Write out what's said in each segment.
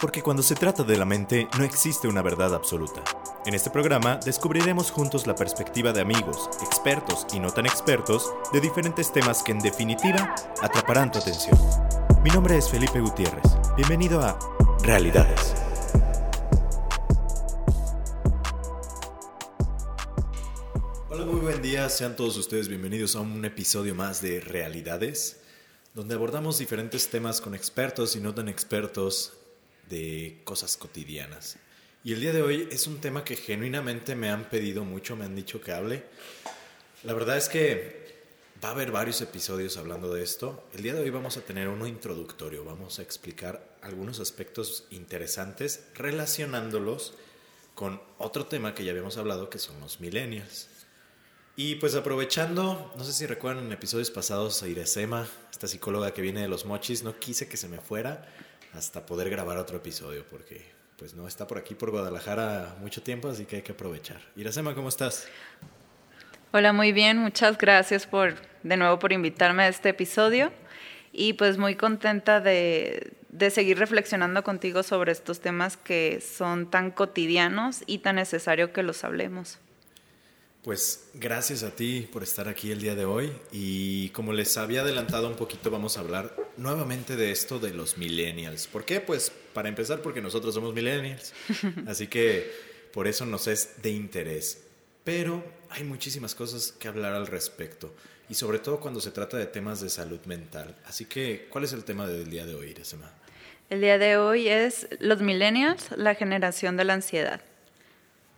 Porque cuando se trata de la mente no existe una verdad absoluta. En este programa descubriremos juntos la perspectiva de amigos, expertos y no tan expertos de diferentes temas que en definitiva atraparán tu atención. Mi nombre es Felipe Gutiérrez. Bienvenido a Realidades. Hola, muy buen día. Sean todos ustedes bienvenidos a un episodio más de Realidades, donde abordamos diferentes temas con expertos y no tan expertos de cosas cotidianas. Y el día de hoy es un tema que genuinamente me han pedido mucho, me han dicho que hable. La verdad es que va a haber varios episodios hablando de esto. El día de hoy vamos a tener uno introductorio, vamos a explicar algunos aspectos interesantes relacionándolos con otro tema que ya habíamos hablado, que son los millennials. Y pues aprovechando, no sé si recuerdan en episodios pasados a Iresema, esta psicóloga que viene de los mochis, no quise que se me fuera hasta poder grabar otro episodio, porque pues no está por aquí por Guadalajara mucho tiempo, así que hay que aprovechar. Iracema, ¿cómo estás? Hola, muy bien, muchas gracias por de nuevo por invitarme a este episodio y pues muy contenta de, de seguir reflexionando contigo sobre estos temas que son tan cotidianos y tan necesario que los hablemos. Pues gracias a ti por estar aquí el día de hoy y como les había adelantado un poquito vamos a hablar nuevamente de esto de los millennials. ¿Por qué? Pues para empezar porque nosotros somos millennials, así que por eso nos es de interés. Pero hay muchísimas cosas que hablar al respecto y sobre todo cuando se trata de temas de salud mental. Así que, ¿cuál es el tema del día de hoy, Iresema? El día de hoy es los millennials, la generación de la ansiedad.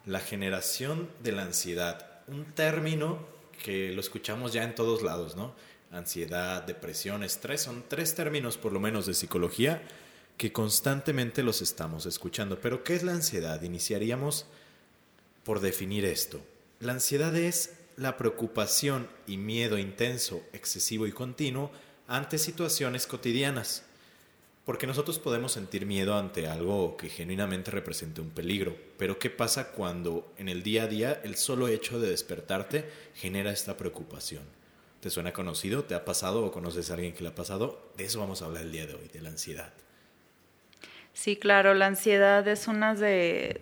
La generación de la ansiedad un término que lo escuchamos ya en todos lados, ¿no? Ansiedad, depresión, estrés, son tres términos por lo menos de psicología que constantemente los estamos escuchando. Pero ¿qué es la ansiedad? Iniciaríamos por definir esto. La ansiedad es la preocupación y miedo intenso, excesivo y continuo ante situaciones cotidianas porque nosotros podemos sentir miedo ante algo que genuinamente represente un peligro, pero ¿qué pasa cuando en el día a día el solo hecho de despertarte genera esta preocupación? ¿Te suena conocido? ¿Te ha pasado o conoces a alguien que le ha pasado? De eso vamos a hablar el día de hoy, de la ansiedad. Sí, claro, la ansiedad es una de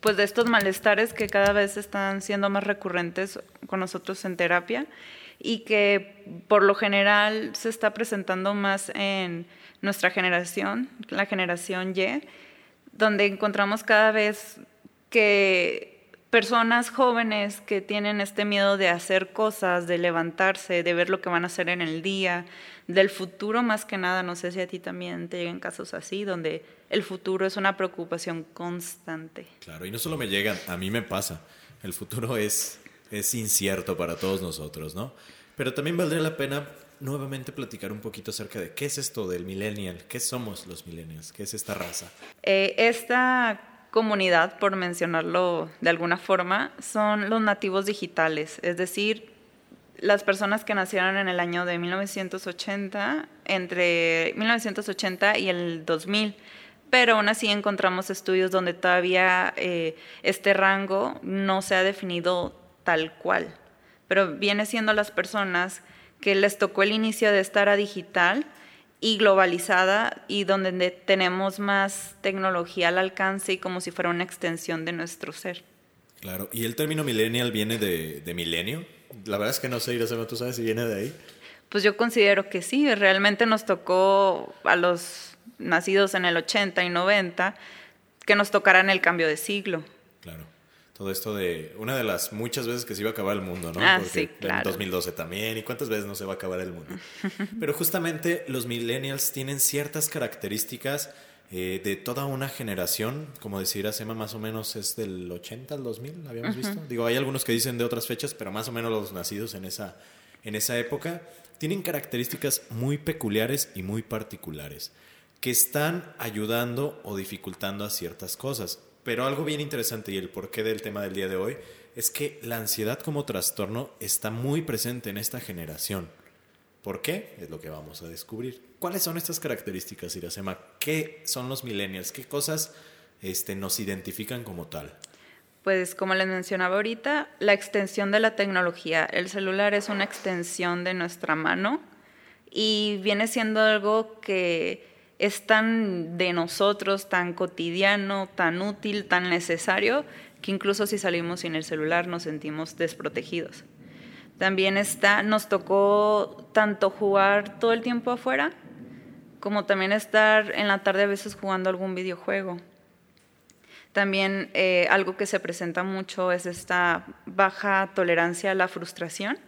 pues de estos malestares que cada vez están siendo más recurrentes con nosotros en terapia y que por lo general se está presentando más en nuestra generación, la generación Y, donde encontramos cada vez que personas jóvenes que tienen este miedo de hacer cosas, de levantarse, de ver lo que van a hacer en el día, del futuro más que nada, no sé si a ti también te llegan casos así, donde el futuro es una preocupación constante. Claro, y no solo me llegan, a mí me pasa, el futuro es, es incierto para todos nosotros, ¿no? Pero también valdría la pena nuevamente platicar un poquito acerca de qué es esto del millennial, qué somos los millennials, qué es esta raza. Eh, esta comunidad, por mencionarlo de alguna forma, son los nativos digitales, es decir, las personas que nacieron en el año de 1980, entre 1980 y el 2000 pero aún así encontramos estudios donde todavía eh, este rango no se ha definido tal cual, pero viene siendo las personas que les tocó el inicio de esta era digital y globalizada y donde tenemos más tecnología al alcance y como si fuera una extensión de nuestro ser. Claro, ¿y el término millennial viene de, de milenio? La verdad es que no sé, Iracema, ¿tú sabes si viene de ahí? Pues yo considero que sí, realmente nos tocó a los nacidos en el 80 y 90 que nos tocaran el cambio de siglo. Claro todo esto de una de las muchas veces que se iba a acabar el mundo, ¿no? Ah, sí, claro. En 2012 también, y cuántas veces no se va a acabar el mundo. Pero justamente los millennials tienen ciertas características eh, de toda una generación, como decir, Sema más o menos es del 80 al 2000, habíamos visto. Digo, hay algunos que dicen de otras fechas, pero más o menos los nacidos en esa, en esa época tienen características muy peculiares y muy particulares que están ayudando o dificultando a ciertas cosas. Pero algo bien interesante y el porqué del tema del día de hoy es que la ansiedad como trastorno está muy presente en esta generación. ¿Por qué? Es lo que vamos a descubrir. ¿Cuáles son estas características, Iracema? ¿Qué son los millennials? ¿Qué cosas este, nos identifican como tal? Pues como les mencionaba ahorita, la extensión de la tecnología. El celular es una extensión de nuestra mano y viene siendo algo que es tan de nosotros, tan cotidiano, tan útil, tan necesario, que incluso si salimos sin el celular nos sentimos desprotegidos. También está, nos tocó tanto jugar todo el tiempo afuera, como también estar en la tarde a veces jugando algún videojuego. También eh, algo que se presenta mucho es esta baja tolerancia a la frustración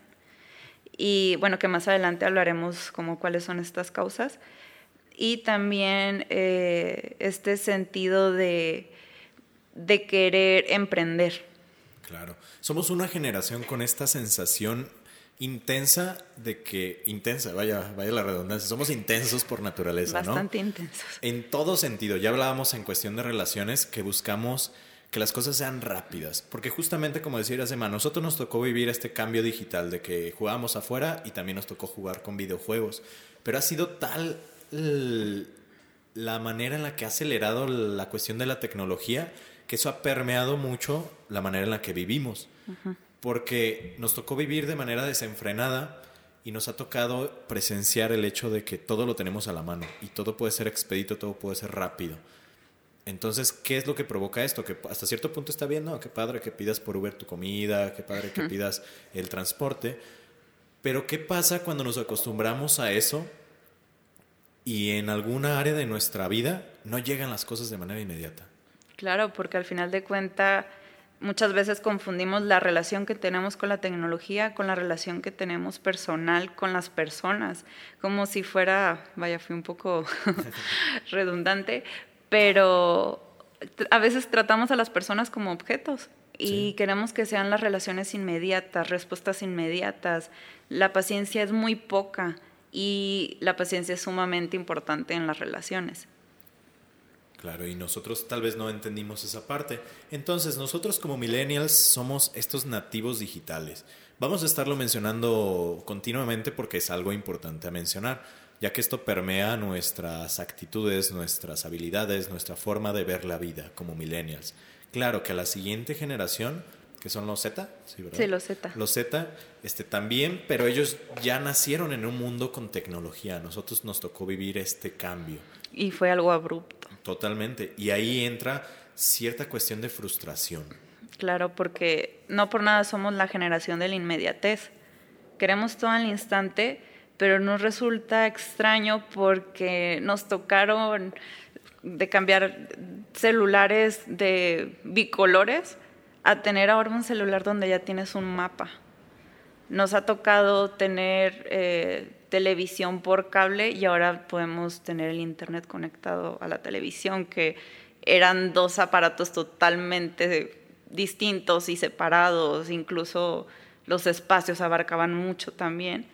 y bueno, que más adelante hablaremos como cuáles son estas causas. Y también eh, este sentido de, de querer emprender. Claro, somos una generación con esta sensación intensa de que, intensa, vaya, vaya la redundancia, somos intensos por naturaleza, ¿no? Bastante intensos. En todo sentido, ya hablábamos en cuestión de relaciones que buscamos que las cosas sean rápidas, porque justamente como decía a nosotros nos tocó vivir este cambio digital de que jugábamos afuera y también nos tocó jugar con videojuegos, pero ha sido tal la manera en la que ha acelerado la cuestión de la tecnología que eso ha permeado mucho la manera en la que vivimos porque nos tocó vivir de manera desenfrenada y nos ha tocado presenciar el hecho de que todo lo tenemos a la mano y todo puede ser expedito, todo puede ser rápido. Entonces, ¿qué es lo que provoca esto? Que hasta cierto punto está bien, ¿no? Qué padre que pidas por Uber tu comida, qué padre que pidas el transporte. Pero ¿qué pasa cuando nos acostumbramos a eso y en alguna área de nuestra vida no llegan las cosas de manera inmediata? Claro, porque al final de cuentas Muchas veces confundimos la relación que tenemos con la tecnología con la relación que tenemos personal con las personas, como si fuera, vaya, fui un poco redundante, pero a veces tratamos a las personas como objetos y queremos que sean las relaciones inmediatas, respuestas inmediatas. La paciencia es muy poca y la paciencia es sumamente importante en las relaciones. Claro, y nosotros tal vez no entendimos esa parte. Entonces, nosotros como millennials somos estos nativos digitales. Vamos a estarlo mencionando continuamente porque es algo importante a mencionar, ya que esto permea nuestras actitudes, nuestras habilidades, nuestra forma de ver la vida como millennials. Claro que a la siguiente generación, que son los Z, ¿sí, sí los Z. Los Z este, también, pero ellos ya nacieron en un mundo con tecnología. A nosotros nos tocó vivir este cambio. Y fue algo abrupto. Totalmente. Y ahí entra cierta cuestión de frustración. Claro, porque no por nada somos la generación de la inmediatez. Queremos todo al instante, pero nos resulta extraño porque nos tocaron de cambiar celulares de bicolores a tener ahora un celular donde ya tienes un mapa. Nos ha tocado tener eh, televisión por cable y ahora podemos tener el internet conectado a la televisión, que eran dos aparatos totalmente distintos y separados, incluso los espacios abarcaban mucho también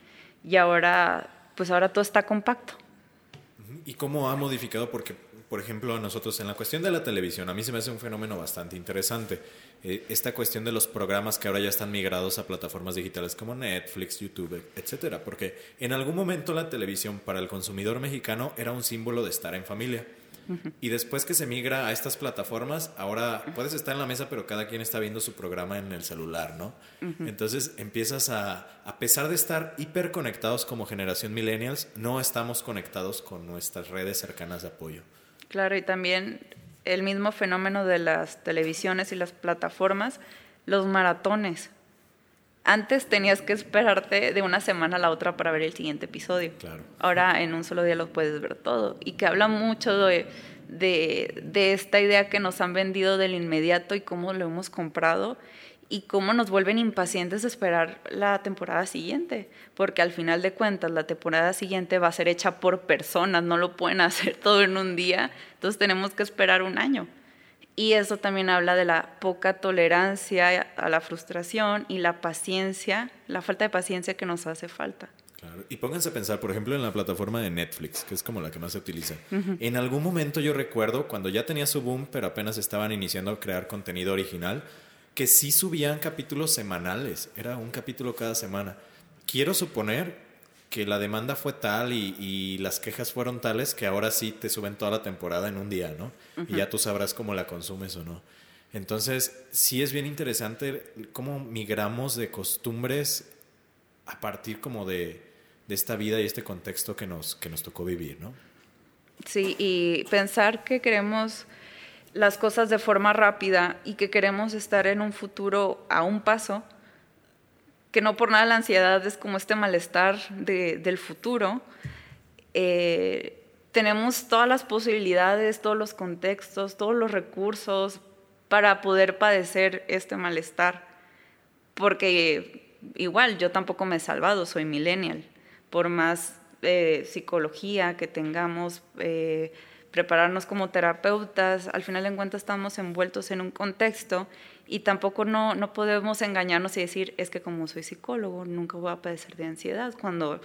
y ahora pues ahora todo está compacto. ¿Y cómo ha modificado? Porque, por ejemplo, nosotros en la cuestión de la televisión, a mí se me hace un fenómeno bastante interesante eh, esta cuestión de los programas que ahora ya están migrados a plataformas digitales como Netflix, YouTube, etcétera, porque en algún momento la televisión para el consumidor mexicano era un símbolo de estar en familia. Y después que se migra a estas plataformas, ahora puedes estar en la mesa, pero cada quien está viendo su programa en el celular, ¿no? Entonces empiezas a, a pesar de estar hiperconectados como generación millennials, no estamos conectados con nuestras redes cercanas de apoyo. Claro, y también el mismo fenómeno de las televisiones y las plataformas, los maratones. Antes tenías que esperarte de una semana a la otra para ver el siguiente episodio. Ahora en un solo día lo puedes ver todo. Y que habla mucho de, de esta idea que nos han vendido del inmediato y cómo lo hemos comprado y cómo nos vuelven impacientes de esperar la temporada siguiente, porque al final de cuentas la temporada siguiente va a ser hecha por personas, no lo pueden hacer todo en un día, entonces tenemos que esperar un año. Y eso también habla de la poca tolerancia a la frustración y la paciencia, la falta de paciencia que nos hace falta. Claro. Y pónganse a pensar, por ejemplo, en la plataforma de Netflix, que es como la que más se utiliza. En algún momento yo recuerdo cuando ya tenía su boom, pero apenas estaban iniciando a crear contenido original, que sí subían capítulos semanales, era un capítulo cada semana. Quiero suponer que la demanda fue tal y, las quejas fueron tales que ahora sí te suben toda la temporada en un día, ¿no? Y ya tú sabrás cómo la consumes o no. Entonces, sí es bien interesante cómo migramos de costumbres a partir como de, de esta vida y este contexto que nos, que nos tocó vivir, ¿no? Sí, y pensar que queremos las cosas de forma rápida y que queremos estar en un futuro a un paso, que no por nada la ansiedad es como este malestar del futuro. Eh, tenemos todas las posibilidades, todos los contextos, todos los recursos para poder padecer este malestar. Porque igual yo tampoco me he salvado, soy millennial. Por más eh, psicología que tengamos, eh, prepararnos como terapeutas, al final de cuentas estamos envueltos en un contexto y tampoco no, no podemos engañarnos y decir, es que como soy psicólogo, nunca voy a padecer de ansiedad cuando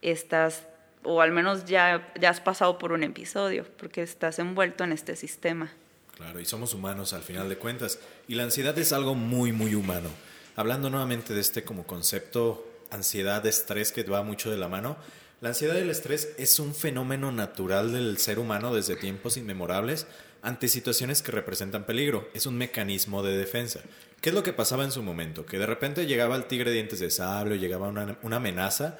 estás, o al menos ya, ya has pasado por un episodio, porque estás envuelto en este sistema. Claro, y somos humanos al final de cuentas. Y la ansiedad es algo muy, muy humano. Hablando nuevamente de este como concepto ansiedad, estrés que va mucho de la mano, la ansiedad y el estrés es un fenómeno natural del ser humano desde tiempos inmemorables ante situaciones que representan peligro. Es un mecanismo de defensa. ¿Qué es lo que pasaba en su momento? Que de repente llegaba el tigre dientes de sable, llegaba una, una amenaza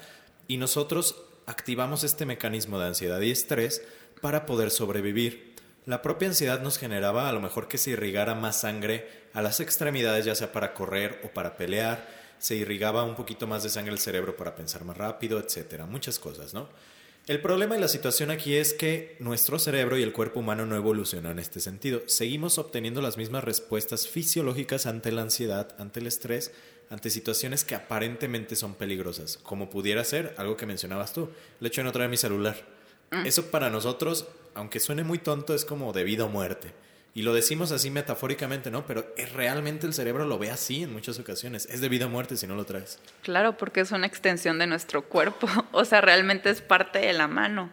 y nosotros activamos este mecanismo de ansiedad y estrés para poder sobrevivir. La propia ansiedad nos generaba a lo mejor que se irrigara más sangre a las extremidades, ya sea para correr o para pelear, se irrigaba un poquito más de sangre al cerebro para pensar más rápido, etcétera, muchas cosas, ¿no? El problema y la situación aquí es que nuestro cerebro y el cuerpo humano no evolucionan en este sentido. Seguimos obteniendo las mismas respuestas fisiológicas ante la ansiedad, ante el estrés, ante situaciones que aparentemente son peligrosas, como pudiera ser algo que mencionabas tú, el hecho de no traer mi celular. Mm. Eso para nosotros, aunque suene muy tonto, es como de vida o muerte. Y lo decimos así metafóricamente, ¿no? Pero es, realmente el cerebro lo ve así en muchas ocasiones. Es de vida o muerte si no lo traes. Claro, porque es una extensión de nuestro cuerpo. O sea, realmente es parte de la mano.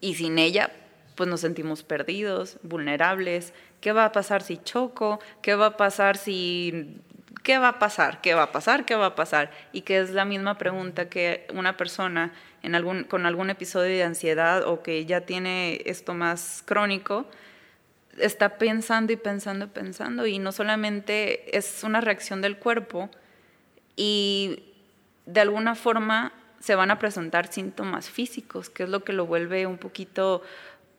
Y sin ella, pues nos sentimos perdidos, vulnerables. ¿Qué va a pasar si choco? ¿Qué va a pasar si... ¿Qué va a pasar? ¿Qué va a pasar? ¿Qué va a pasar? Y que es la misma pregunta que una persona en algún, con algún episodio de ansiedad o que ya tiene esto más crónico, está pensando y pensando y pensando y no solamente es una reacción del cuerpo y de alguna forma se van a presentar síntomas físicos, que es lo que lo vuelve un poquito,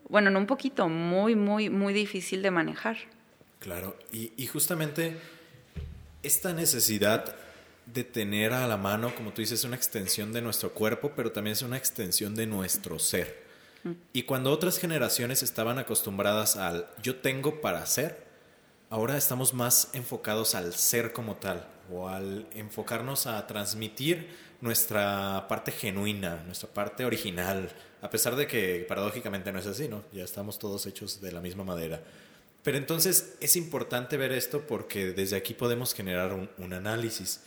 bueno, no un poquito, muy, muy, muy difícil de manejar. Claro, y, y justamente esta necesidad de tener a la mano, como tú dices, una extensión de nuestro cuerpo, pero también es una extensión de nuestro ser. Y cuando otras generaciones estaban acostumbradas al yo tengo para ser, ahora estamos más enfocados al ser como tal o al enfocarnos a transmitir nuestra parte genuina, nuestra parte original, a pesar de que paradójicamente no es así, ¿no? Ya estamos todos hechos de la misma madera. Pero entonces es importante ver esto porque desde aquí podemos generar un, un análisis.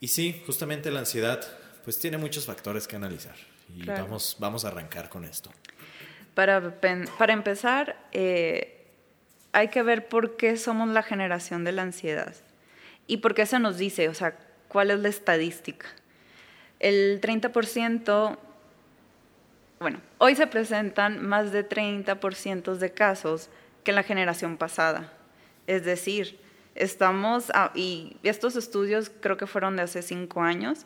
Y sí, justamente la ansiedad pues tiene muchos factores que analizar y vamos, vamos a arrancar con esto. Para, para empezar, eh, hay que ver por qué somos la generación de la ansiedad y por qué se nos dice, o sea, cuál es la estadística. El 30%, bueno, hoy se presentan más de 30% de casos que en la generación pasada. Es decir, estamos, y estos estudios creo que fueron de hace cinco años,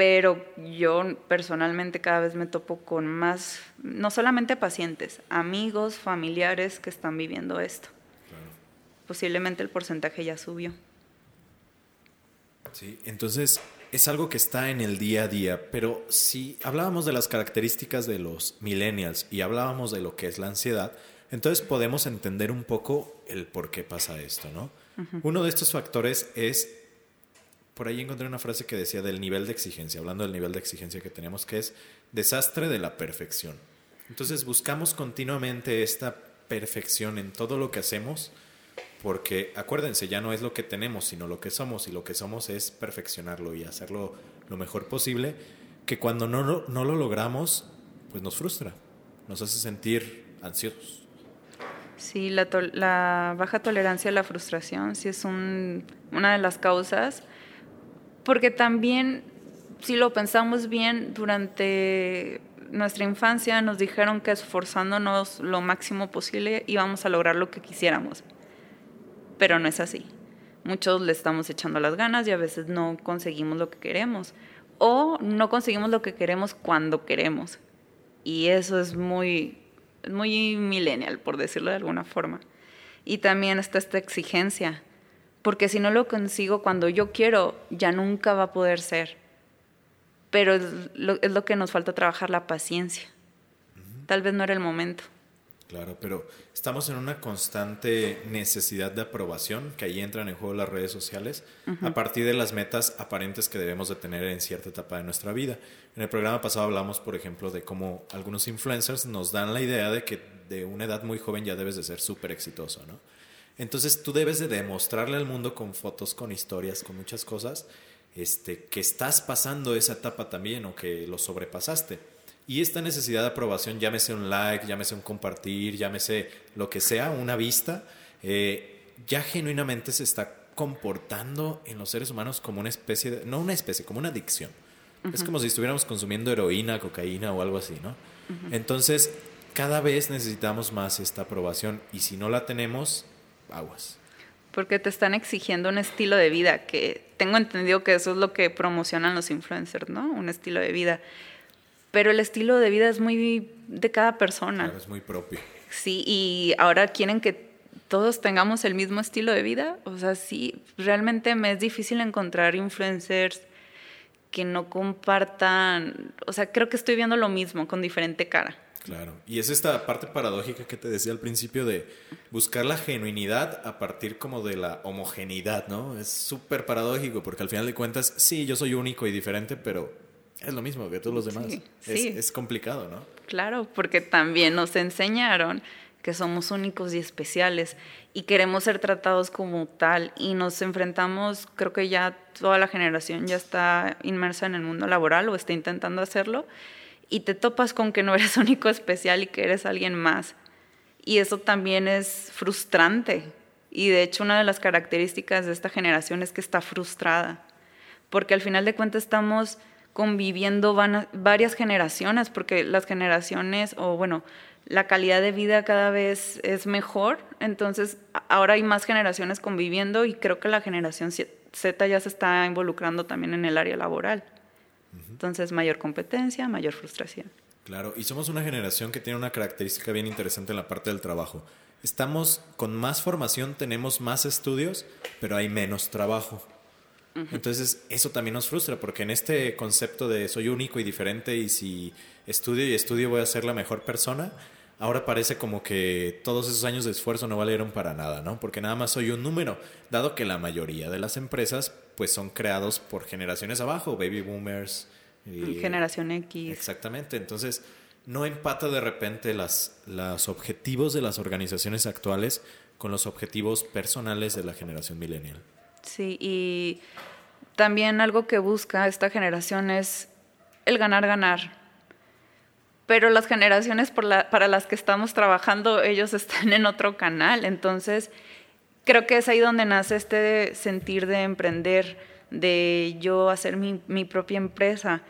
pero yo personalmente cada vez me topo con más, no solamente pacientes, amigos, familiares que están viviendo esto. Posiblemente el porcentaje ya subió. Sí, entonces es algo que está en el día a día, pero si hablábamos de las características de los millennials y hablábamos de lo que es la ansiedad, entonces podemos entender un poco el por qué pasa esto, ¿no? Uno de estos factores es por ahí encontré una frase que decía del nivel de exigencia, hablando del nivel de exigencia que tenemos, que es desastre de la perfección. Entonces buscamos continuamente esta perfección en todo lo que hacemos, porque acuérdense, ya no es lo que tenemos, sino lo que somos, y lo que somos es perfeccionarlo y hacerlo lo mejor posible, que cuando no no lo logramos, pues nos frustra, nos hace sentir ansiosos. Sí, la, baja tolerancia a la frustración sí es un, una de las causas porque también, si lo pensamos bien, durante nuestra infancia nos dijeron que esforzándonos lo máximo posible íbamos a lograr lo que quisiéramos, pero no es así. Muchos le estamos echando las ganas y a veces no conseguimos lo que queremos o no conseguimos lo que queremos cuando queremos. Y eso es muy, muy millennial, por decirlo de alguna forma. Y también está esta exigencia, porque si no lo consigo cuando yo quiero, ya nunca va a poder ser. Pero es lo, es lo que nos falta trabajar, la paciencia. Tal vez no era el momento. Claro, pero estamos en una constante necesidad de aprobación, que ahí entran en juego las redes sociales, a partir de las metas aparentes que debemos de tener en cierta etapa de nuestra vida. En el programa pasado hablamos, por ejemplo, de cómo algunos influencers nos dan la idea de que de una edad muy joven ya debes de ser súper exitoso, ¿no? Entonces tú debes de demostrarle al mundo con fotos, con historias, con muchas cosas, este, que estás pasando esa etapa también o que lo sobrepasaste. Y esta necesidad de aprobación, llámese un like, llámese un compartir, llámese lo que sea, una vista, eh, ya genuinamente se está comportando en los seres humanos como una especie de, no una especie, como una adicción. Es como si estuviéramos consumiendo heroína, cocaína o algo así, ¿no? Entonces, cada vez necesitamos más esta aprobación y si no la tenemos, aguas. Porque te están exigiendo un estilo de vida, que tengo entendido que eso es lo que promocionan los influencers, ¿no? Un estilo de vida pero el estilo de vida es muy de cada persona. Claro, es muy propio. Sí, y ahora quieren que todos tengamos el mismo estilo de vida. O sea, sí, realmente me es difícil encontrar influencers que no compartan, o sea, creo que estoy viendo lo mismo con diferente cara. Claro, y es esta parte paradójica que te decía al principio de buscar la genuinidad a partir como de la homogeneidad, ¿no? Es súper paradójico porque al final de cuentas, sí, yo soy único y diferente, pero es lo mismo que todos los demás. Es, es, complicado, ¿no? Claro, porque también nos enseñaron que somos únicos y especiales y queremos ser tratados como tal y nos enfrentamos, creo que ya toda la generación ya está inmersa en el mundo laboral o está intentando hacerlo y te topas con que no eres único especial y que eres alguien más. Y eso también es frustrante. Y de hecho una de las características de esta generación es que está frustrada, porque al final de cuentas estamos conviviendo varias generaciones, porque las generaciones, o bueno, la calidad de vida cada vez es mejor, entonces ahora hay más generaciones conviviendo y creo que la generación Z ya se está involucrando también en el área laboral. Entonces, mayor competencia, mayor frustración. Claro, y somos una generación que tiene una característica bien interesante en la parte del trabajo. Estamos con más formación, tenemos más estudios, pero hay menos trabajo. Entonces, eso también nos frustra, porque en este concepto de soy único y diferente y si estudio y estudio voy a ser la mejor persona, ahora parece como que todos esos años de esfuerzo no valieron para nada, ¿no? Porque nada más soy un número, dado que la mayoría de las empresas pues son creados por generaciones abajo, baby boomers. Y, Generación X. Exactamente, entonces no empata de repente las, los objetivos de las organizaciones actuales con los objetivos personales de la generación millennial. Sí, y también algo que busca esta generación es el ganar, ganar. Pero las generaciones para las que estamos trabajando, ellos están en otro canal. Entonces, creo que es ahí donde nace este sentir de emprender, de yo hacer mi, mi propia empresa.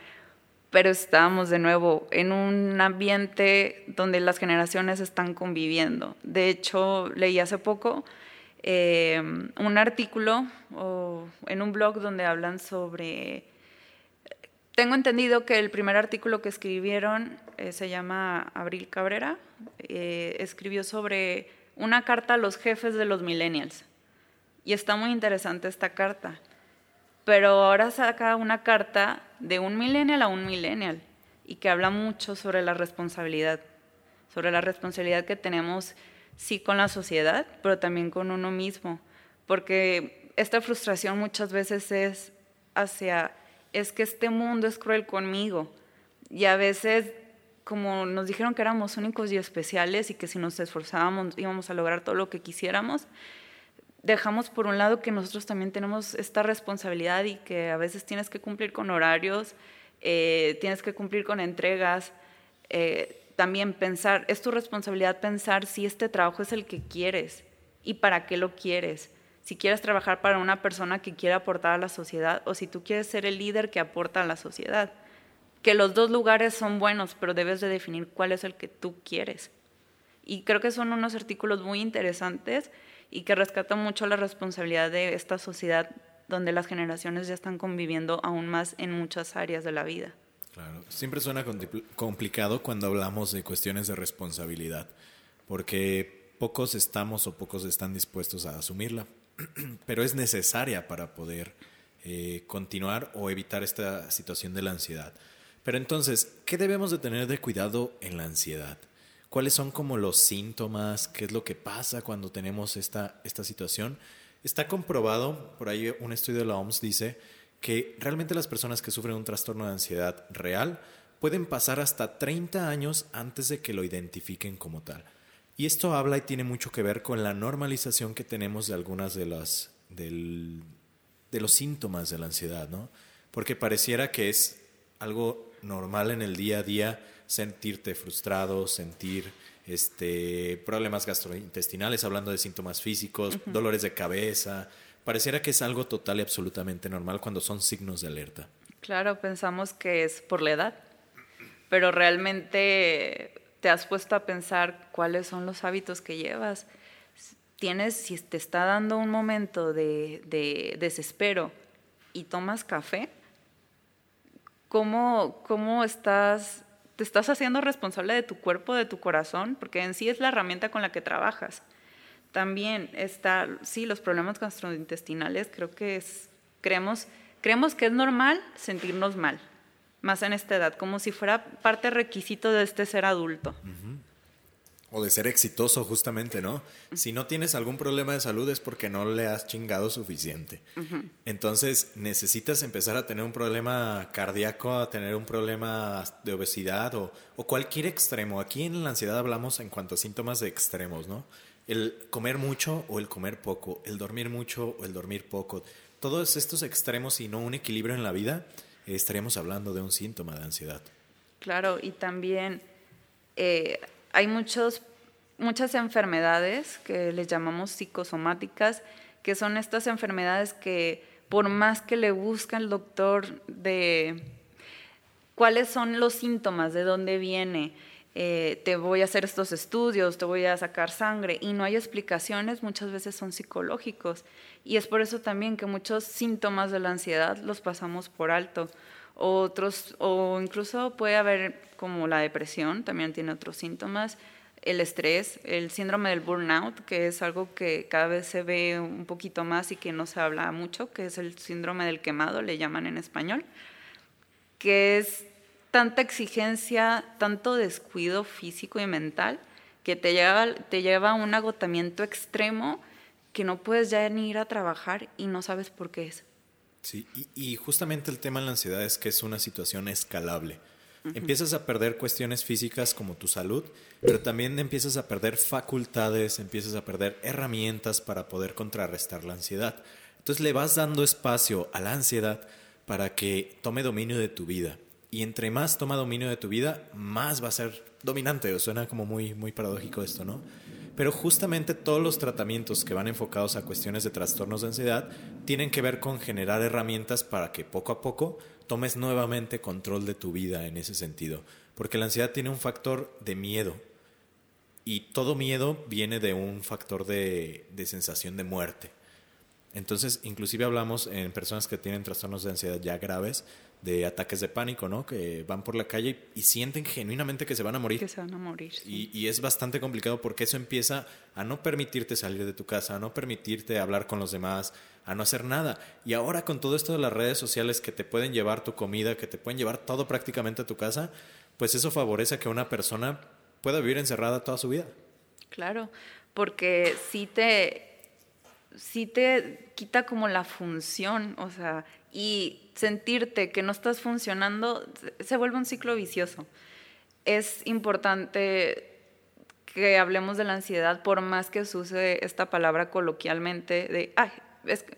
Pero estamos de nuevo en un ambiente donde las generaciones están conviviendo. De hecho, leí hace poco Em, un artículo o en un blog donde hablan sobre... Tengo entendido que el primer artículo que escribieron eh, se llama Abril Cabrera, eh, escribió sobre una carta a los jefes de los millennials. Y está muy interesante esta carta. Pero ahora saca una carta de un millennial a un millennial y que habla mucho sobre la responsabilidad, sobre la responsabilidad que tenemos sí con la sociedad, pero también con uno mismo, porque esta frustración muchas veces es hacia, es que este mundo es cruel conmigo, y a veces como nos dijeron que éramos únicos y especiales y que si nos esforzábamos íbamos a lograr todo lo que quisiéramos, dejamos por un lado que nosotros también tenemos esta responsabilidad y que a veces tienes que cumplir con horarios, eh, tienes que cumplir con entregas, eh, también pensar, es tu responsabilidad pensar si este trabajo es el que quieres y para qué lo quieres. Si quieres trabajar para una persona que quiere aportar a la sociedad o si tú quieres ser el líder que aporta a la sociedad. Que los dos lugares son buenos, pero debes de definir cuál es el que tú quieres. Y creo que son unos artículos muy interesantes y que rescatan mucho la responsabilidad de esta sociedad donde las generaciones ya están conviviendo aún más en muchas áreas de la vida. Claro, siempre suena complicado cuando hablamos de cuestiones de responsabilidad, porque pocos estamos o pocos están dispuestos a asumirla, pero es necesaria para poder eh, continuar o evitar esta situación de la ansiedad. Pero entonces, ¿qué debemos de tener de cuidado en la ansiedad? ¿Cuáles son como los síntomas? ¿Qué es lo que pasa cuando tenemos esta, esta situación? Está comprobado, por ahí un estudio de la OMS dice que realmente las personas que sufren un trastorno de ansiedad real pueden pasar hasta 30 años antes de que lo identifiquen como tal. Y esto habla y tiene mucho que ver con la normalización que tenemos de algunas de las del, de los síntomas de la ansiedad, ¿no? Porque pareciera que es algo normal en el día a día sentirte frustrado, sentir este problemas gastrointestinales, hablando de síntomas físicos, dolores de cabeza, Pareciera que es algo total y absolutamente normal cuando son signos de alerta. Claro, pensamos que es por la edad, pero realmente te has puesto a pensar cuáles son los hábitos que llevas. Tienes, si te está dando un momento de, de desespero y tomas café, ¿cómo, ¿cómo estás, te estás haciendo responsable de tu cuerpo, de tu corazón? Porque en sí es la herramienta con la que trabajas. También está, sí, los problemas gastrointestinales, creo que es, creemos, que es normal sentirnos mal, más en esta edad, como si fuera parte requisito de este ser adulto. O de ser exitoso, justamente, ¿no? Si no tienes algún problema de salud es porque no le has chingado suficiente. Entonces, necesitas empezar a tener un problema cardíaco, a tener un problema de obesidad o, o cualquier extremo. Aquí en la ansiedad hablamos en cuanto a síntomas de extremos, ¿no? el comer mucho o el comer poco, el dormir mucho o el dormir poco, todos estos extremos y no un equilibrio en la vida, eh, estaríamos hablando de un síntoma de ansiedad. Claro, y también eh, hay muchos, muchas enfermedades que les llamamos psicosomáticas, que son estas enfermedades que por más que le busca el doctor de cuáles son los síntomas, de dónde viene, eh, te voy a hacer estos estudios, te voy a sacar sangre y no hay explicaciones, muchas veces son psicológicos. Y es por eso también que muchos síntomas de la ansiedad los pasamos por alto. Otros, o incluso puede haber como la depresión, también tiene otros síntomas, el estrés, el síndrome del burnout, que es algo que cada vez se ve un poquito más y que no se habla mucho, que es el síndrome del quemado, le llaman en español, que es tanta exigencia, tanto descuido físico y mental, que te lleva, te lleva a un agotamiento extremo que no puedes ya ni ir a trabajar y no sabes por qué es. Sí, y, justamente el tema de la ansiedad es que es una situación escalable. Empiezas a perder cuestiones físicas como tu salud, pero también empiezas a perder facultades, empiezas a perder herramientas para poder contrarrestar la ansiedad. Entonces le vas dando espacio a la ansiedad para que tome dominio de tu vida. Y entre más toma dominio de tu vida, más va a ser dominante. Suena como muy, muy paradójico esto, ¿no? Pero justamente todos los tratamientos que van enfocados a cuestiones de trastornos de ansiedad tienen que ver con generar herramientas para que poco a poco tomes nuevamente control de tu vida en ese sentido. Porque la ansiedad tiene un factor de miedo. Y todo miedo viene de un factor de, de sensación de muerte. Entonces, inclusive hablamos en personas que tienen trastornos de ansiedad ya graves, de ataques de pánico, ¿no? Que van por la calle y sienten genuinamente que se van a morir. Que se van a morir. Y, y, es bastante complicado porque eso empieza a no permitirte salir de tu casa, a no permitirte hablar con los demás, a no hacer nada. Y ahora con todo esto de las redes sociales que te pueden llevar tu comida, que te pueden llevar todo prácticamente a tu casa, pues eso favorece a que una persona pueda vivir encerrada toda su vida. Claro, porque si te sí te quita como la función, o sea, y sentirte que no estás funcionando se vuelve un ciclo vicioso. Es importante que hablemos de la ansiedad, por más que se use esta palabra coloquialmente de, ay,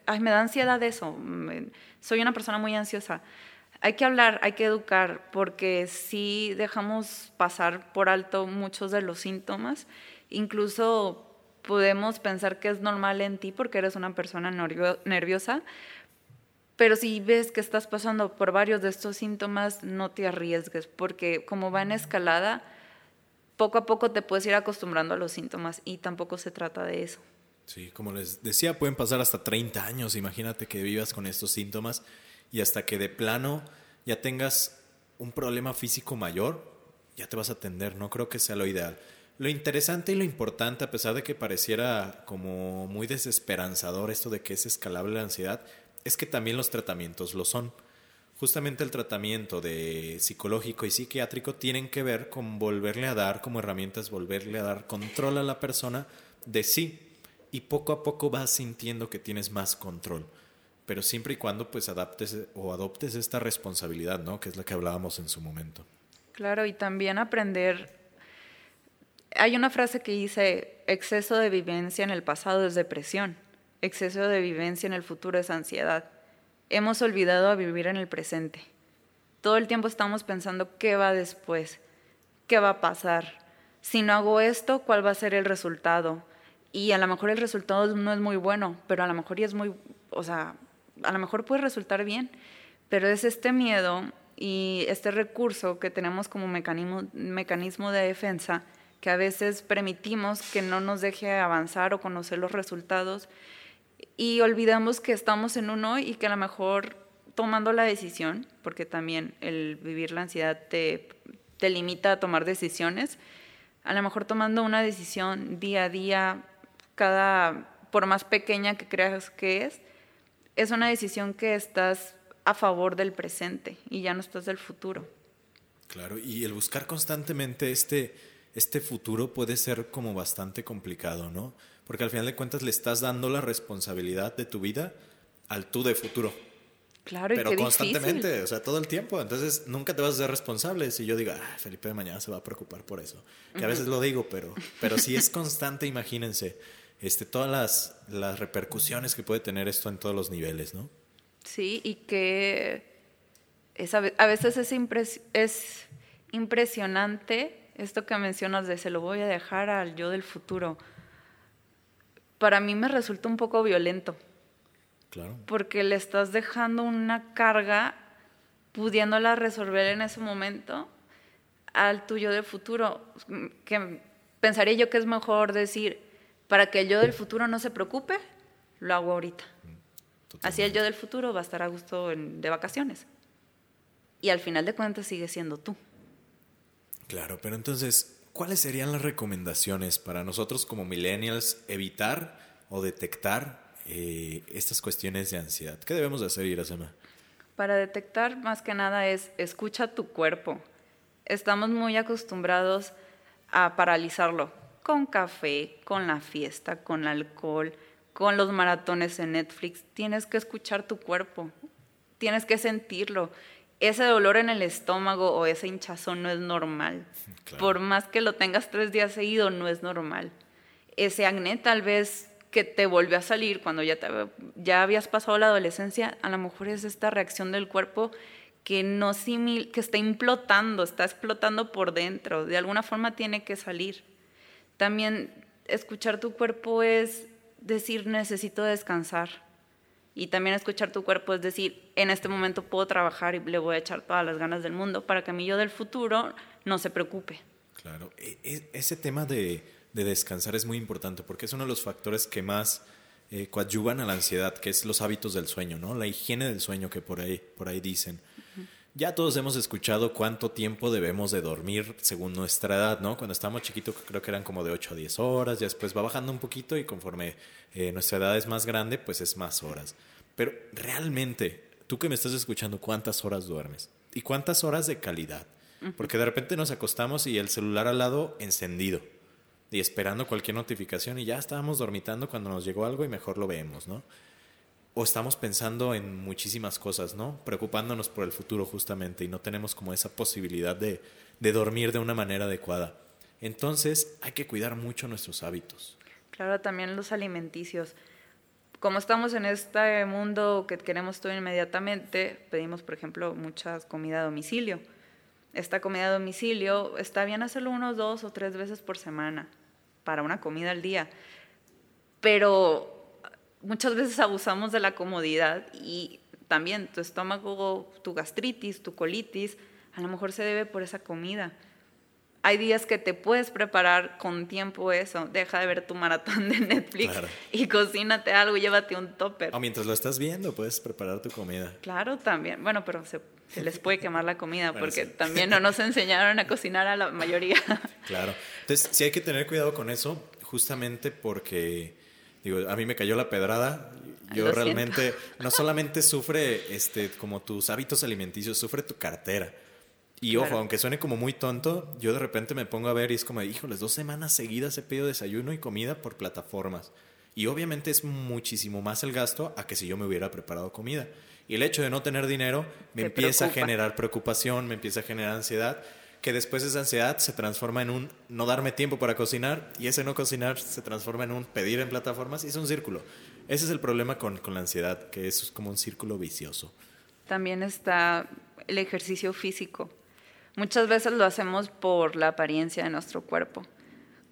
ay me da ansiedad eso, soy una persona muy ansiosa. Hay que hablar, hay que educar, porque si dejamos pasar por alto muchos de los síntomas, incluso podemos pensar que es normal en ti porque eres una persona nerviosa, pero si ves que estás pasando por varios de estos síntomas, no te arriesgues, porque como va en escalada, poco a poco te puedes ir acostumbrando a los síntomas y tampoco se trata de eso. Sí, como les decía, pueden pasar hasta 30 años, imagínate que vivas con estos síntomas y hasta que de plano ya tengas un problema físico mayor, ya te vas a atender. No creo que sea lo ideal. Lo interesante y lo importante, a pesar de que pareciera como muy desesperanzador esto de que es escalable la ansiedad, es que también los tratamientos lo son. Justamente el tratamiento de psicológico y psiquiátrico tienen que ver con volverle a dar como herramientas, volverle a dar control a la persona de sí. Y poco a poco vas sintiendo que tienes más control. Pero siempre y cuando pues adaptes o adoptes esta responsabilidad, ¿no? Que es la que hablábamos en su momento. Claro, y también aprender. Hay una frase que dice, exceso de vivencia en el pasado es depresión, exceso de vivencia en el futuro es ansiedad. Hemos olvidado a vivir en el presente. Todo el tiempo estamos pensando qué va después, qué va a pasar. Si no hago esto, ¿cuál va a ser el resultado? Y a lo mejor el resultado no es muy bueno, pero a lo mejor es muy, o sea, a lo mejor puede resultar bien, pero es este miedo y este recurso que tenemos como mecanismo, mecanismo de defensa que a veces permitimos que no nos deje avanzar o conocer los resultados y olvidamos que estamos en uno y que a lo mejor tomando la decisión, porque también el vivir la ansiedad te, te limita a tomar decisiones, a lo mejor tomando una decisión día a día, cada, por más pequeña que creas que es, es una decisión que estás a favor del presente y ya no estás del futuro. Claro, y el buscar constantemente este, este futuro puede ser como bastante complicado, ¿no? Porque al final de cuentas le estás dando la responsabilidad de tu vida al tú de futuro. Claro, pero y qué constantemente, o sea, todo el tiempo. Entonces nunca te vas a ser responsable si yo digo, ah, Felipe de mañana se va a preocupar por eso. Que a veces lo digo, pero, pero si es constante, imagínense, este, todas las, las repercusiones que puede tener esto en todos los niveles, ¿no? Sí, y que es, a veces es, es impresionante esto que mencionas de se lo voy a dejar al yo del futuro. Para mí me resulta un poco violento. Claro. Porque le estás dejando una carga pudiéndola resolver en ese momento al tuyo del futuro. Que pensaría yo que es mejor decir, para que el yo del futuro no se preocupe, lo hago ahorita. Así el yo del futuro va a estar a gusto de vacaciones. Y al final de cuentas sigue siendo tú. Claro, pero entonces, ¿cuáles serían las recomendaciones para nosotros como millennials evitar o detectar eh, estas cuestiones de ansiedad? ¿Qué debemos de hacer, Irasema? Para detectar más que nada es escucha tu cuerpo. Estamos muy acostumbrados a paralizarlo con café, con la fiesta, con alcohol, con los maratones en Netflix, tienes que escuchar tu cuerpo, tienes que sentirlo. Ese dolor en el estómago o ese hinchazón no es normal. Por más que lo tengas tres días seguido, no es normal. Ese acné tal vez que te volvió a salir cuando ya, te, ya habías pasado la adolescencia, a lo mejor es esta reacción del cuerpo que, no simil, que está implotando, está explotando por dentro. De alguna forma tiene que salir. También escuchar tu cuerpo es decir necesito descansar. Y también escuchar tu cuerpo es decir, en este momento puedo trabajar y le voy a echar todas las ganas del mundo para que mi yo del futuro no se preocupe. Claro, e, e, ese tema de, descansar es muy importante porque es uno de los factores que más eh, coadyuvan a la ansiedad, que es los hábitos del sueño, ¿no? La higiene del sueño que por ahí, por ahí dicen. Ya todos hemos escuchado cuánto tiempo debemos de dormir según nuestra edad, ¿no? Cuando estábamos chiquitos creo que eran como de 8 a 10 horas, ya después va bajando un poquito y conforme eh, nuestra edad es más grande, pues es más horas. Pero realmente, tú que me estás escuchando, ¿cuántas horas duermes? ¿Y cuántas horas de calidad? Porque de repente nos acostamos y el celular al lado encendido y esperando cualquier notificación y ya estábamos dormitando cuando nos llegó algo y mejor lo vemos, ¿no? O estamos pensando en muchísimas cosas, ¿no? Preocupándonos por el futuro justamente y no tenemos como esa posibilidad de, de dormir de una manera adecuada. Entonces hay que cuidar mucho nuestros hábitos. Claro, también los alimenticios. Como estamos en este mundo que queremos todo inmediatamente, pedimos, por ejemplo, mucha comida a domicilio. Esta comida a domicilio está bien hacerlo unos dos o tres veces por semana para una comida al día. Pero muchas veces abusamos de la comodidad y también tu estómago, tu gastritis, tu colitis, a lo mejor se debe por esa comida. Hay días que te puedes preparar con tiempo eso. Deja de ver tu maratón de Netflix y cocínate algo, llévate un topper. O mientras lo estás viendo, puedes preparar tu comida. Claro, también. Bueno, pero se, les puede quemar la comida porque también no nos enseñaron a cocinar a la mayoría. Claro. Entonces, sí hay que tener cuidado con eso, justamente porque, digo, a mí me cayó la pedrada. Yo realmente, no solamente sufre este, como tus hábitos alimenticios, sufre tu cartera. Y ojo, aunque suene como muy tonto, yo de repente me pongo a ver y es como, híjoles, dos semanas seguidas he pedido desayuno y comida por plataformas. Y obviamente es muchísimo más el gasto a que si yo me hubiera preparado comida. Y el hecho de no tener dinero me empieza a generar preocupación, me empieza a generar ansiedad, que después esa ansiedad se transforma en un no darme tiempo para cocinar y ese no cocinar se transforma en un pedir en plataformas y es un círculo. Ese es el problema con, con la ansiedad, que es como un círculo vicioso. También está el ejercicio físico Muchas veces lo hacemos por la apariencia de nuestro cuerpo.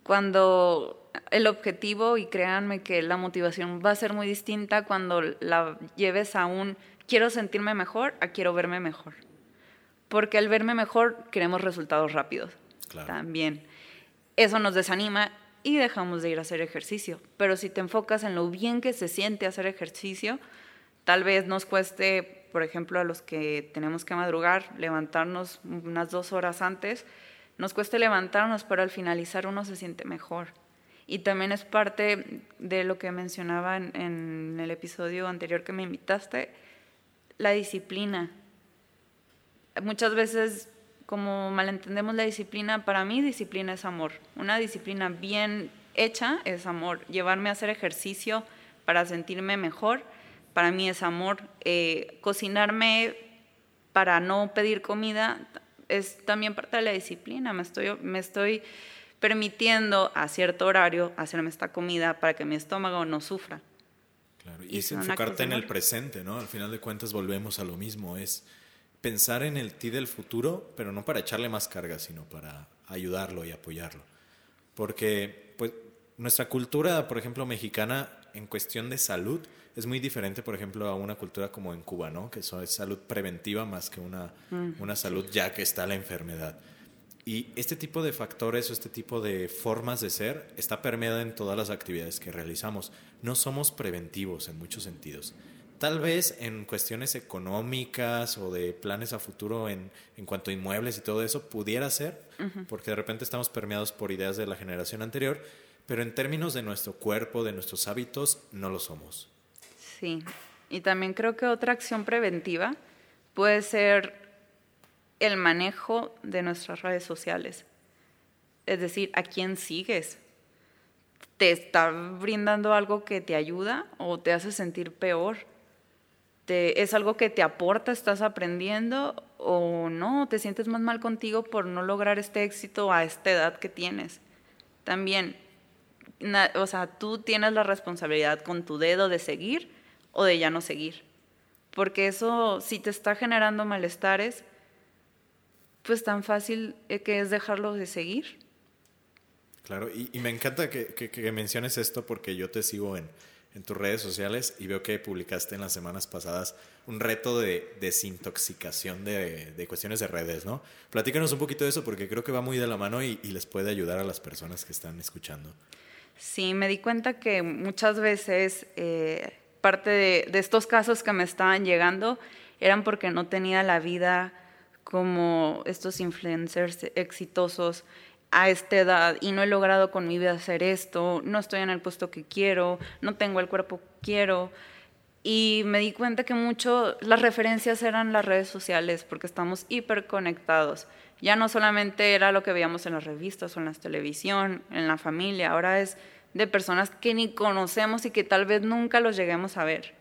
Cuando el objetivo, y créanme que la motivación va a ser muy distinta cuando la lleves a un quiero sentirme mejor a quiero verme mejor. Porque al verme mejor queremos resultados rápidos. También. Eso nos desanima y dejamos de ir a hacer ejercicio. Pero si te enfocas en lo bien que se siente hacer ejercicio, tal vez nos cueste por ejemplo, a los que tenemos que madrugar, levantarnos unas dos horas antes, nos cuesta levantarnos, pero al finalizar uno se siente mejor. Y también es parte de lo que mencionaba en, el episodio anterior que me invitaste, la disciplina. Muchas veces, como malentendemos la disciplina, para mí disciplina es amor. Una disciplina bien hecha es amor. Llevarme a hacer ejercicio para sentirme mejor para mí es amor. Eh, cocinarme para no pedir comida es también parte de la disciplina. Me estoy, me estoy permitiendo a cierto horario hacerme esta comida para que mi estómago no sufra. Claro, y, es enfocarte en el presente, ¿no? Al final de cuentas volvemos a lo mismo, es pensar en el ti del futuro, pero no para echarle más carga, sino para ayudarlo y apoyarlo. Porque pues nuestra cultura, por ejemplo, mexicana en cuestión de salud, es muy diferente, por ejemplo, a una cultura como en Cuba, ¿no? Que eso es salud preventiva más que una, mm. una salud ya que está la enfermedad. Y este tipo de factores o este tipo de formas de ser está permeada en todas las actividades que realizamos. No somos preventivos en muchos sentidos. Tal vez en cuestiones económicas o de planes a futuro en, en cuanto a inmuebles y todo eso pudiera ser, porque de repente estamos permeados por ideas de la generación anterior, pero en términos de nuestro cuerpo, de nuestros hábitos, no lo somos. Sí, y también creo que otra acción preventiva puede ser el manejo de nuestras redes sociales. Es decir, ¿a quién sigues? ¿Te está brindando algo que te ayuda o te hace sentir peor? ¿Te, ¿Es algo que te aporta, estás aprendiendo o no? ¿Te sientes más mal contigo por no lograr este éxito a esta edad que tienes? También, o sea, tú tienes la responsabilidad con tu dedo de seguir o de ya no seguir. Porque eso, si te está generando malestares, pues tan fácil eh, que es dejarlo de seguir. Claro, y, me encanta que, menciones esto porque yo te sigo en, tus redes sociales y veo que publicaste en las semanas pasadas un reto de desintoxicación de, cuestiones de redes, ¿no? Platícanos un poquito de eso porque creo que va muy de la mano y, les puede ayudar a las personas que están escuchando. Sí, me di cuenta que muchas veces eh, parte de, estos casos que me estaban llegando eran porque no tenía la vida como estos influencers exitosos a esta edad y no he logrado con mi vida hacer esto, no estoy en el puesto que quiero, no tengo el cuerpo que quiero. Y me di cuenta que mucho las referencias eran las redes sociales porque estamos hiperconectados. Ya no solamente era lo que veíamos en las revistas o en la televisión, en la familia, ahora es de personas que ni conocemos y que tal vez nunca los lleguemos a ver.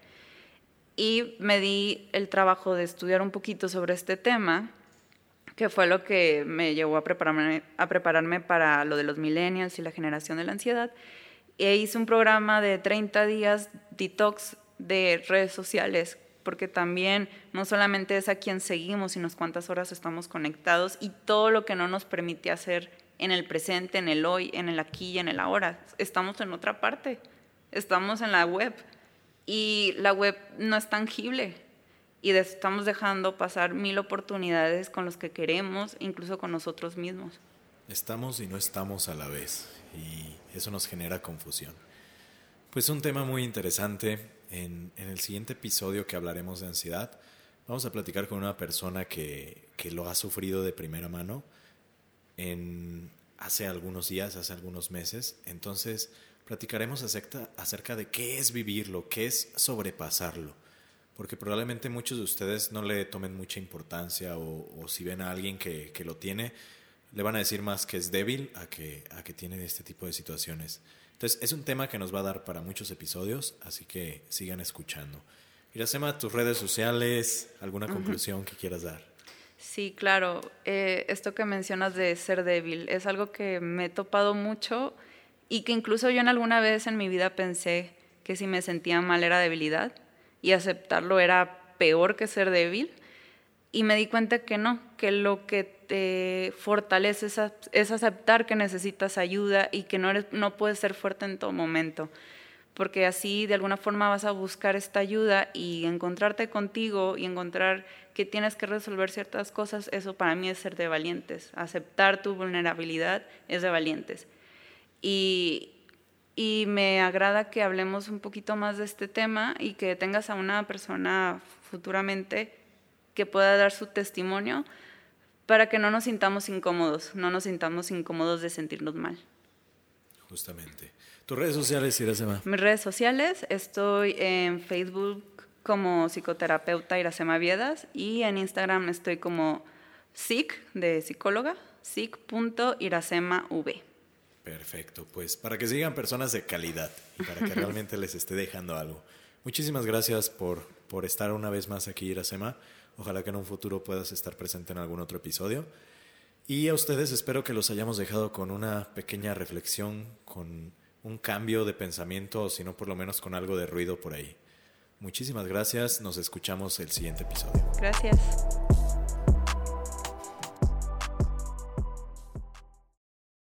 Y me di el trabajo de estudiar un poquito sobre este tema, que fue lo que me llevó a prepararme, a prepararme para lo de los millennials y la generación de la ansiedad. E hice un programa de 30 días detox de redes sociales, porque también no solamente es a quien seguimos, sino cuántas horas estamos conectados y todo lo que no nos permite hacer en el presente, en el hoy, en el aquí y en el ahora. Estamos en otra parte, estamos en la web y la web no es tangible y estamos dejando pasar mil oportunidades con los que queremos, incluso con nosotros mismos. estamos y no estamos a la vez y eso nos genera confusión. Pues un tema muy interesante. En, en, el siguiente episodio que hablaremos de ansiedad, vamos a platicar con una persona que, que lo ha sufrido de primera mano en, hace algunos días, hace algunos meses. Entonces, platicaremos acerca, acerca de qué es vivirlo, qué es sobrepasarlo. Porque probablemente muchos de ustedes no le tomen mucha importancia o, o si ven a alguien que, que, lo tiene, le van a decir más que es débil a que, a que tiene este tipo de situaciones. Entonces, es un tema que nos va a dar para muchos episodios, así que sigan escuchando. Iracema, tus redes sociales, ¿alguna conclusión que quieras dar? Sí, claro. Eh, esto que mencionas de ser débil es algo que me he topado mucho y que incluso yo en alguna vez en mi vida pensé que si me sentía mal era debilidad y aceptarlo era peor que ser débil. Y me di cuenta que no, que lo que te fortalece es, aceptar que necesitas ayuda y que no, no puedes ser fuerte en todo momento porque así de alguna forma vas a buscar esta ayuda y encontrarte contigo y encontrar que tienes que resolver ciertas cosas, eso para mí es ser de valientes. Aceptar tu vulnerabilidad es de valientes. Y, y me agrada que hablemos un poquito más de este tema y que tengas a una persona futuramente que pueda dar su testimonio para que no nos sintamos incómodos, no nos sintamos incómodos de sentirnos mal. Justamente. ¿Tus redes sociales, Iracema? Mis redes sociales, estoy en Facebook como psicoterapeuta Iracema Viedas y en Instagram estoy como psic de psicóloga, psic.iracemav. Perfecto, pues para que sigan personas de calidad y para que realmente les esté dejando algo. Muchísimas gracias por, por estar una vez más aquí, Iracema. Ojalá que en un futuro puedas estar presente en algún otro episodio. Y a ustedes espero que los hayamos dejado con una pequeña reflexión, con un cambio de pensamiento, o si no por lo menos con algo de ruido por ahí. Muchísimas gracias, nos escuchamos el siguiente episodio. Gracias.